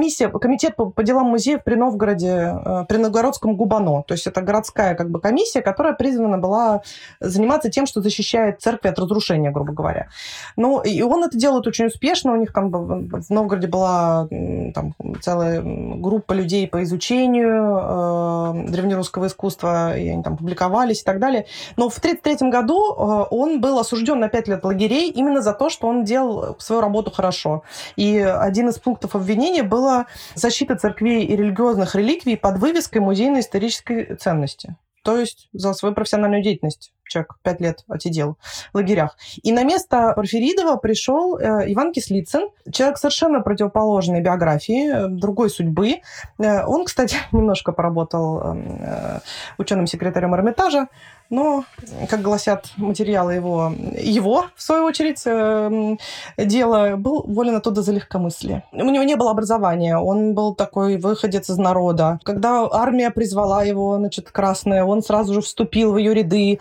комиссия, комитет по, по делам музеев при Новгороде, э, при Новгородском Губано. То есть это городская как бы комиссия, которая призвана была заниматься тем, что защищает церкви от разрушения, грубо говоря. Ну, и он это делает очень успешно. У них там в Новгороде была там, целая группа людей по изучению э, древнерусского искусства, и они там публиковались и так далее. Но в 1933 году э, он был осужден на 5 лет лагерей именно за то, что он делал свою работу хорошо. И один из пунктов обвинения была защита церквей и религиозных реликвий под вывеской музейно-исторической ценности. То есть за свою профессиональную деятельность человек пять лет отсидел в лагерях. И на место Порфиридова пришел э, Иван Кислицын, человек совершенно противоположной биографии, э, другой судьбы. Э, он, кстати, немножко поработал эм, ученым секретарем Эрмитажа, но, как гласят материалы его, его, в свою очередь, э, дело, был волен оттуда за легкомыслие. У него не было образования, он был такой выходец из народа. Когда армия призвала его, значит, красная, он сразу же вступил в ее ряды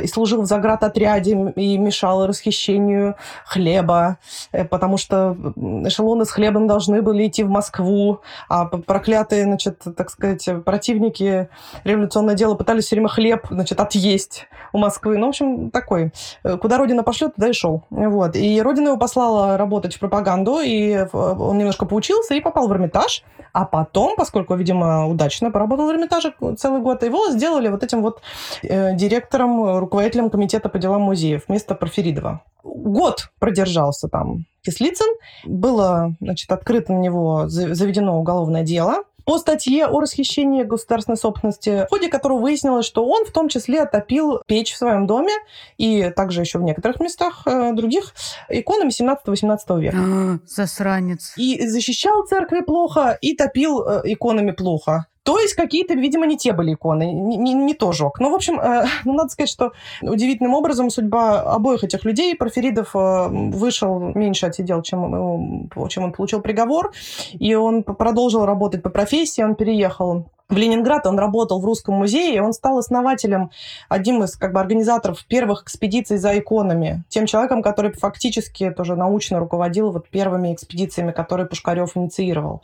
и служил в заградотряде и мешал расхищению хлеба, э, потому что эшелоны с хлебом должны были идти в Москву, а проклятые, значит, так сказать, противники революционное дело пытались все время хлеб, значит, отъесть есть у Москвы. Ну, в общем, такой. Э, куда Родина пошлет, туда и шел. Вот. И Родина его послала работать в пропаганду, и он немножко поучился и попал в Эрмитаж. А потом, поскольку, видимо, удачно поработал в Эрмитаже целый год, его сделали вот этим вот э, директором, руководителем комитета по делам музеев вместо Порфиридова. Год продержался там Кислицын. Было, значит, открыто на него заведено уголовное дело по статье о расхищении государственной собственности, в ходе которого выяснилось, что он в том числе отопил печь в своем доме и также еще в некоторых местах э, других иконами 17-18 века. А, засранец. И защищал церкви плохо, и топил э, иконами плохо. То есть какие-то, видимо, не те были иконы, не, не, не то жег. Ну, в общем, э, ну, надо сказать, что удивительным образом судьба обоих этих людей, Порфиридов э, вышел, меньше отсидел, чем, чем он получил приговор, и он продолжил работать по профессии, он переехал в Ленинград, он работал в Русском музее, он стал основателем, одним из как бы, организаторов первых экспедиций за иконами, тем человеком, который фактически тоже научно руководил вот первыми экспедициями, которые Пушкарев инициировал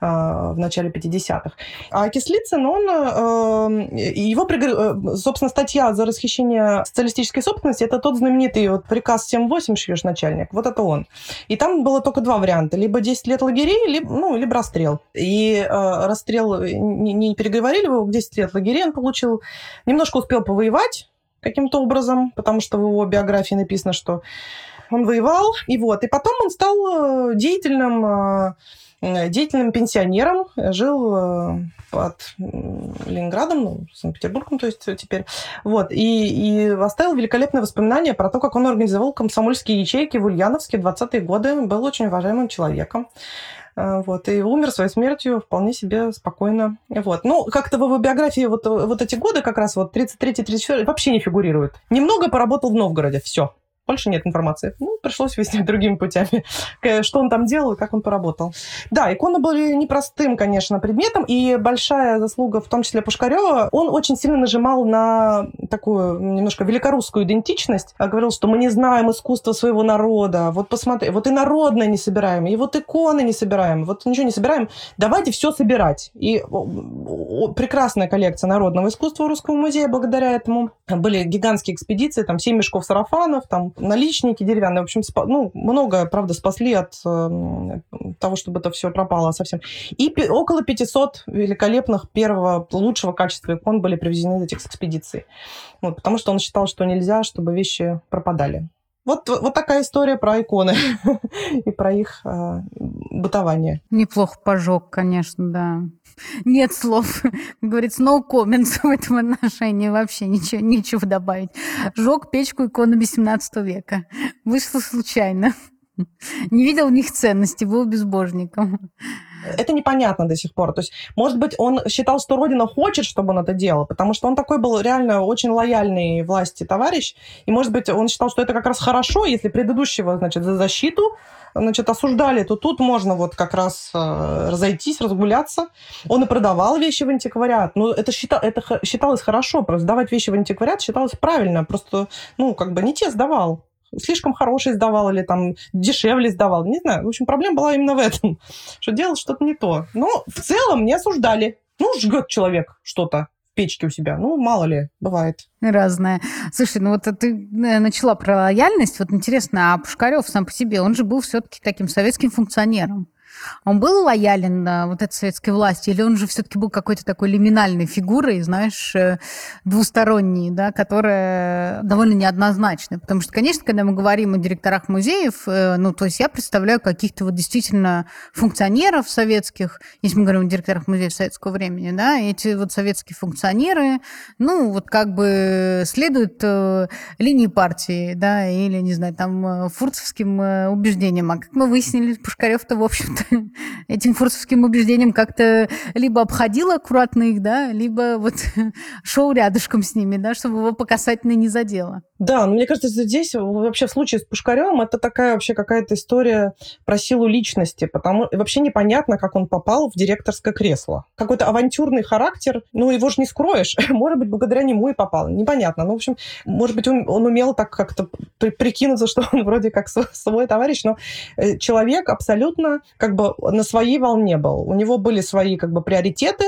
э, в начале 50-х. А Кислицын, он, э, его, собственно, статья за расхищение социалистической собственности, это тот знаменитый вот приказ 7-8 шьешь начальник, вот это он. И там было только два варианта, либо 10 лет лагерей, либо, ну, либо расстрел. И э, расстрел не, не переговорили его, 10 лет лагерей он получил, немножко успел повоевать каким-то образом, потому что в его биографии написано, что он воевал, и вот. И потом он стал э, деятельным, э, деятельным пенсионером, жил э, под Ленинградом, ну, Санкт-Петербургом, то есть теперь. Вот. И, и оставил великолепное воспоминание про то, как он организовал комсомольские ячейки в Ульяновске в 20-е годы. Был очень уважаемым человеком. А, вот, и умер своей смертью вполне себе спокойно. Вот. Ну, как-то в его биографии вот, вот эти годы, как раз вот 33-34, вообще не фигурируют. Немного поработал в Новгороде, все. Больше нет информации. Ну, пришлось выяснять другими путями, что он там делал и как он поработал. Да, иконы были непростым, конечно, предметом, и большая заслуга, в том числе Пушкарева, он очень сильно нажимал на такую немножко великорусскую идентичность, а говорил, что мы не знаем искусство своего народа, вот посмотри, вот и народное не собираем, и вот иконы не собираем, вот ничего не собираем, давайте все собирать. И прекрасная коллекция народного искусства Русского музея благодаря этому. Были гигантские экспедиции, там 7 мешков сарафанов, там наличники деревянные. В общем, спа- ну, много, правда, спасли от э, того, чтобы это все пропало совсем. И пи- около 500 великолепных первого, лучшего качества икон были привезены из этих экспедиций. Вот, потому что он считал, что нельзя, чтобы вещи пропадали. Вот, вот такая история про иконы и про их э, бытование. Неплохо пожег, конечно, да. Нет слов. Говорится, no comments в этом отношении. Вообще ничего, нечего добавить. Жег печку иконы 18 века. Вышло случайно. Не видел в них ценности, был безбожником. Это непонятно до сих пор. То есть, может быть, он считал, что Родина хочет, чтобы он это делал, потому что он такой был реально очень лояльный власти товарищ, и, может быть, он считал, что это как раз хорошо, если предыдущего, значит, за защиту значит, осуждали, то тут можно вот как раз э, разойтись, разгуляться. Он и продавал вещи в антиквариат. Ну, это, считал, это считалось хорошо, просто сдавать вещи в антиквариат считалось правильно. Просто, ну, как бы не те сдавал слишком хороший сдавал или там дешевле сдавал. Не знаю. В общем, проблема была именно в этом, что делал что-то не то. Но в целом не осуждали. Ну, жгет человек что-то в печке у себя. Ну, мало ли, бывает. Разное. Слушай, ну вот ты э, начала про лояльность. Вот интересно, а Пушкарев сам по себе, он же был все-таки таким советским функционером. Он был лоялен на вот этой советской власти, или он же все-таки был какой-то такой лиминальной фигурой, знаешь, э, двусторонней, да, которая довольно неоднозначная. Потому что, конечно, когда мы говорим о директорах музеев, э, ну, то есть я представляю каких-то вот действительно функционеров советских, если мы говорим о директорах музеев советского времени, да, эти вот советские функционеры, ну, вот как бы следуют э, линии партии, да, или, не знаю, там, фурцевским убеждениям. А как мы выяснили, Пушкарев-то, в общем-то, этим фурсовским убеждением как-то либо обходил аккуратно их, да, либо вот шел рядышком с ними, да, чтобы его по касательной не задело. Да, но мне кажется, здесь вообще в случае с Пушкарем это такая вообще какая-то история про силу личности, потому вообще непонятно, как он попал в директорское кресло. Какой-то авантюрный характер, ну его же не скроешь. Может быть, благодаря нему и попал. Непонятно. Ну, в общем, может быть, он, он умел так как-то при, прикинуться, что он вроде как свой товарищ, но э, человек абсолютно как бы на своей волне был. У него были свои как бы приоритеты,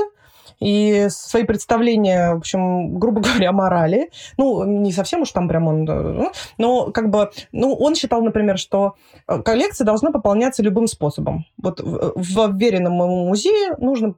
и свои представления, в общем, грубо говоря, морали. Ну, не совсем уж там прям он... Ну, но как бы... Ну, он считал, например, что э, коллекция должна пополняться любым способом. Вот в веренном ему музее нужно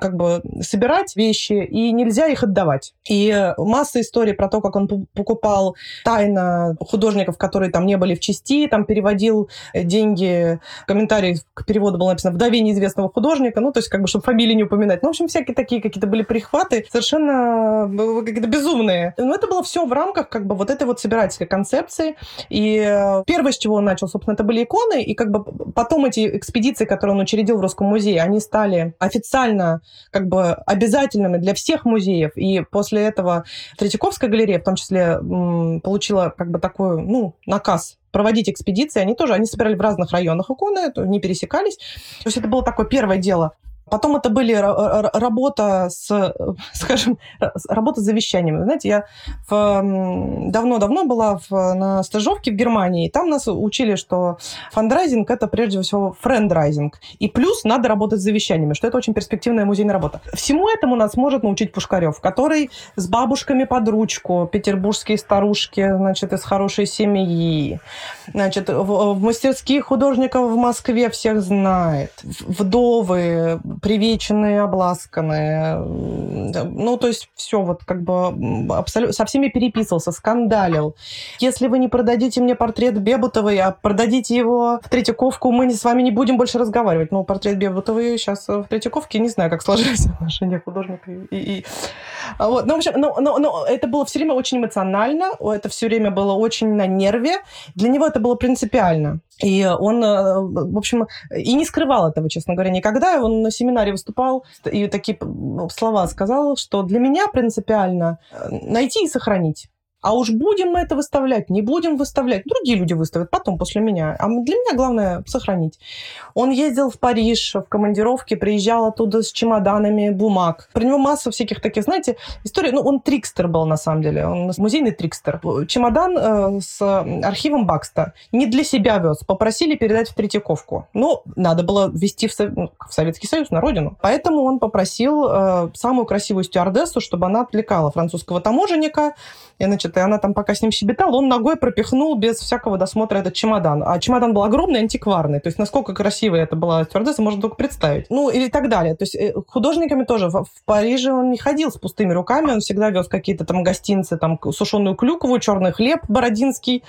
как бы собирать вещи, и нельзя их отдавать. И масса историй про то, как он покупал тайно художников, которые там не были в части, там переводил деньги, комментарий к переводу был написано «Вдове неизвестного художника», ну, то есть как бы, чтобы фамилии не упоминать. Ну, в общем, всякие такие такие какие-то были прихваты совершенно э, какие-то безумные. Но это было все в рамках как бы вот этой вот собирательской концепции. И э, первое, с чего он начал, собственно, это были иконы. И как бы потом эти экспедиции, которые он учредил в Русском музее, они стали официально как бы обязательными для всех музеев. И после этого Третьяковская галерея в том числе получила как бы такой, ну, наказ проводить экспедиции, они тоже, они собирали в разных районах иконы, не пересекались. То есть это было такое первое дело. Потом это были работа с, скажем, работа с завещаниями. Знаете, я давно-давно была в, на стажировке в Германии, и там нас учили, что фандрайзинг – это прежде всего friendraising. И плюс надо работать с завещаниями, что это очень перспективная музейная работа. Всему этому нас может научить Пушкарев, который с бабушками под ручку, петербургские старушки, значит, из хорошей семьи, значит, в, в мастерских художников в Москве всех знает, вдовы, привеченные, обласканные. Ну, то есть все вот как бы абсолютно со всеми переписывался, скандалил. Если вы не продадите мне портрет Бебутовой, а продадите его в Третьяковку, мы с вами не будем больше разговаривать. Ну, портрет Бебутовой сейчас в Третьяковке, не знаю, как сложились отношения художника и, и... А вот. Ну, в общем, но, но, но это было все время очень эмоционально, это все время было очень на нерве. Для него это было принципиально. И он, э, в общем, и не скрывал этого, честно говоря, никогда. Он на семинаре выступал и такие слова сказал, что для меня принципиально э, найти и сохранить. А уж будем мы это выставлять, не будем выставлять. Другие люди выставят потом, после меня. А для меня главное сохранить. Он ездил в Париж в командировке, приезжал оттуда с чемоданами бумаг. Про него масса всяких таких, знаете, историй. Ну, он трикстер был, на самом деле. Он музейный трикстер. Чемодан э, с архивом Бакста не для себя вез. Попросили передать в Третьяковку. Ну, надо было везти в, ну, в Советский Союз, на родину. Поэтому он попросил э, самую красивую стюардессу, чтобы она отвлекала французского таможенника. И, значит, значит, и она там пока с ним щебетала, он ногой пропихнул без всякого досмотра этот чемодан. А чемодан был огромный, антикварный. То есть насколько красивая это была стюардесса, можно только представить. Ну, и так далее. То есть э, художниками тоже. В, в Париже он не ходил с пустыми руками, он всегда вез какие-то там гостинцы, там сушеную клюкву, черный хлеб бородинский.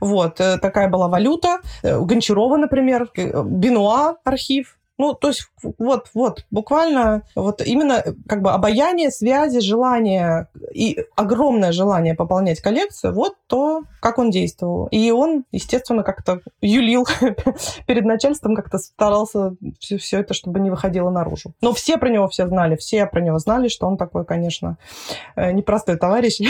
Вот, э, такая была валюта. Э, Гончарова, например, Бенуа архив. Ну, то есть вот, вот, буквально вот именно как бы обаяние, связи, желание и огромное желание пополнять коллекцию, вот то, как он действовал. И он, естественно, как-то юлил перед начальством, как-то старался все, все это, чтобы не выходило наружу. Но все про него все знали, все про него знали, что он такой, конечно, э, непростой товарищ.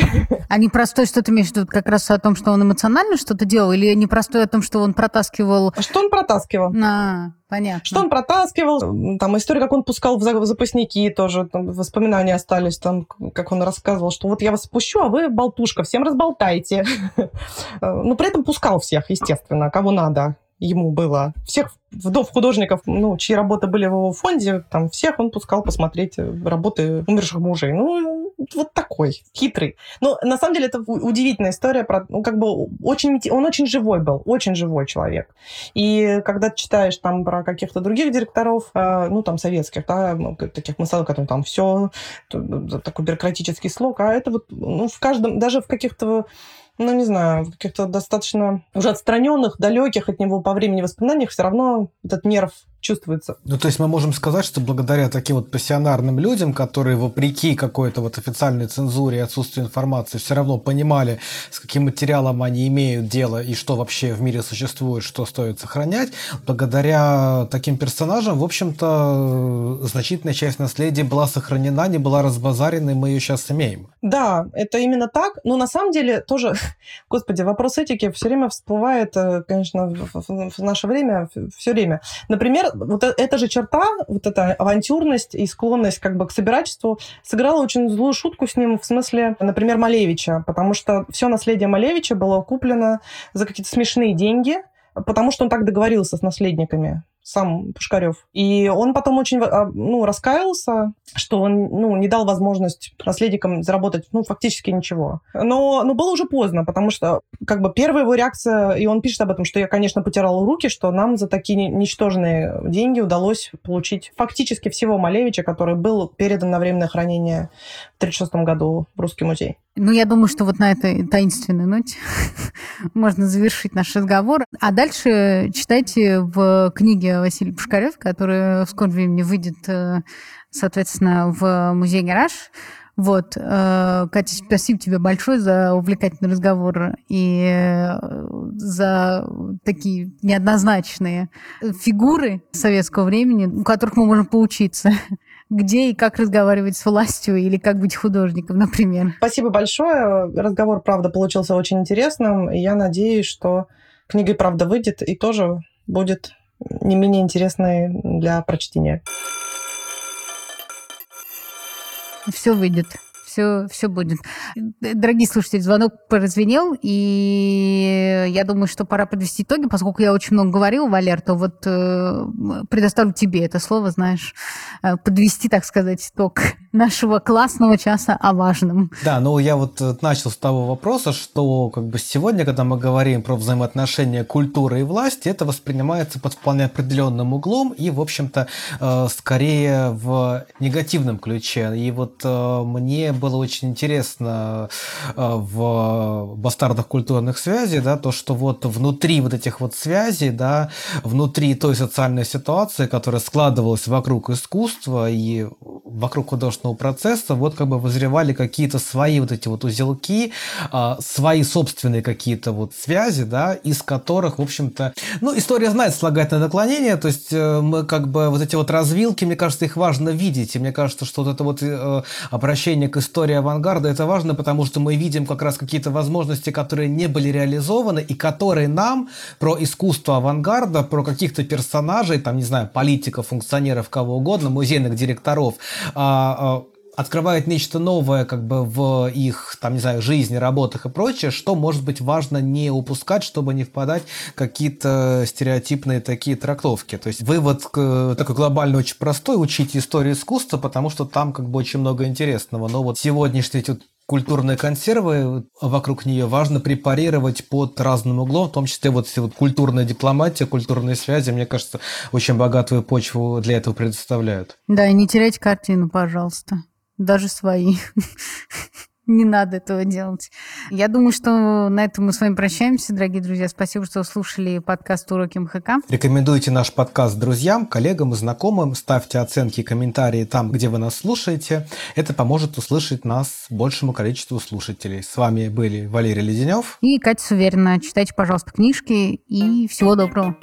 А непростой, что ты имеешь в виду, как раз о том, что он эмоционально что-то делал, или непростой о том, что он протаскивал... Что он протаскивал? На, понятно. Что он протаскивал, там история, как он пускал в запасники тоже, там, воспоминания остались, там, как он рассказывал, что вот я вас спущу, а вы болтушка, всем разболтайте. Ну, при этом пускал всех, естественно, кого надо ему было. Всех вдов художников, ну, чьи работы были в его фонде, там всех он пускал посмотреть работы умерших мужей. Ну, вот такой, хитрый. Но на самом деле это удивительная история про, ну, как бы очень, он очень живой был, очень живой человек. И когда ты читаешь там про каких-то других директоров, э, ну, там, советских, да, ну, таких мыслей, которые там все, такой бюрократический слог, а это вот, ну, в каждом, даже в каких-то ну, не знаю, в каких-то достаточно уже отстраненных, далеких от него по времени воспоминаниях все равно этот нерв чувствуется. Ну, то есть мы можем сказать, что благодаря таким вот пассионарным людям, которые вопреки какой-то вот официальной цензуре и отсутствию информации все равно понимали, с каким материалом они имеют дело и что вообще в мире существует, что стоит сохранять, благодаря таким персонажам, в общем-то, значительная часть наследия была сохранена, не была разбазарена, и мы ее сейчас имеем. Да, это именно так. Но на самом деле тоже, господи, вопрос этики все время всплывает, э, конечно, в наше время, все время. Например, вот э, эта же черта, вот эта авантюрность и склонность как бы к собирательству сыграла очень злую шутку с ним в смысле, например, Малевича, потому что все наследие Малевича было куплено за какие-то смешные деньги, потому что он так договорился с наследниками сам Пушкарев. И он потом очень а, ну, раскаялся, что он ну, не дал возможность наследникам заработать ну, фактически ничего. Но, но было уже поздно, потому что как бы первая его реакция, и он пишет об этом, что я, конечно, потирал руки, что нам за такие ничтожные деньги удалось получить фактически всего Малевича, который был передан на временное хранение в 1936 году в Русский музей. Ну, я думаю, что вот на этой таинственной ноте можно завершить наш разговор. А дальше читайте в книге Василия Пушкарев, которая в скором времени выйдет, э, соответственно, в музей «Гараж». Вот, э, Катя, спасибо тебе большое за увлекательный разговор и э, за такие неоднозначные фигуры советского времени, у которых мы можем поучиться где и как разговаривать с властью или как быть художником, например. Спасибо большое. Разговор, правда, получился очень интересным. И я надеюсь, что книга и правда выйдет и тоже будет не менее интересной для прочтения. Все выйдет все, все будет. Дорогие слушатели, звонок прозвенел, и я думаю, что пора подвести итоги, поскольку я очень много говорила, Валер, то вот э, предоставлю тебе это слово, знаешь, э, подвести, так сказать, итог нашего классного часа о важном. Да, ну я вот э, начал с того вопроса, что как бы сегодня, когда мы говорим про взаимоотношения культуры и власти, это воспринимается под вполне определенным углом и, в общем-то, э, скорее в негативном ключе. И вот э, мне было было очень интересно э, в бастардах культурных связей, да, то, что вот внутри вот этих вот связей, да, внутри той социальной ситуации, которая складывалась вокруг искусства и вокруг художественного процесса, вот как бы возревали какие-то свои вот эти вот узелки, э, свои собственные какие-то вот связи, да, из которых, в общем-то, ну, история знает слагательное наклонение, то есть э, мы как бы вот эти вот развилки, мне кажется, их важно видеть, и мне кажется, что вот это вот обращение к истории авангарда это важно, потому что мы видим как раз какие-то возможности, которые не были реализованы и которые нам про искусство авангарда, про каких-то персонажей, там, не знаю, политиков, функционеров, кого угодно, музейных директоров, а, а, открывает нечто новое как бы в их, там, не знаю, жизни, работах и прочее, что может быть важно не упускать, чтобы не впадать в какие-то стереотипные такие трактовки. То есть вывод такой глобальный очень простой, учите историю искусства, потому что там как бы очень много интересного. Но вот сегодняшние культурные консервы вокруг нее важно препарировать под разным углом, в том числе вот, вот культурная дипломатия, культурные связи, мне кажется, очень богатую почву для этого предоставляют. Да, и не терять картину, пожалуйста даже свои. Не надо этого делать. Я думаю, что на этом мы с вами прощаемся, дорогие друзья. Спасибо, что слушали подкаст «Уроки МХК». Рекомендуйте наш подкаст друзьям, коллегам и знакомым. Ставьте оценки и комментарии там, где вы нас слушаете. Это поможет услышать нас большему количеству слушателей. С вами были Валерий Леденев и Катя Суверина. Читайте, пожалуйста, книжки и всего доброго.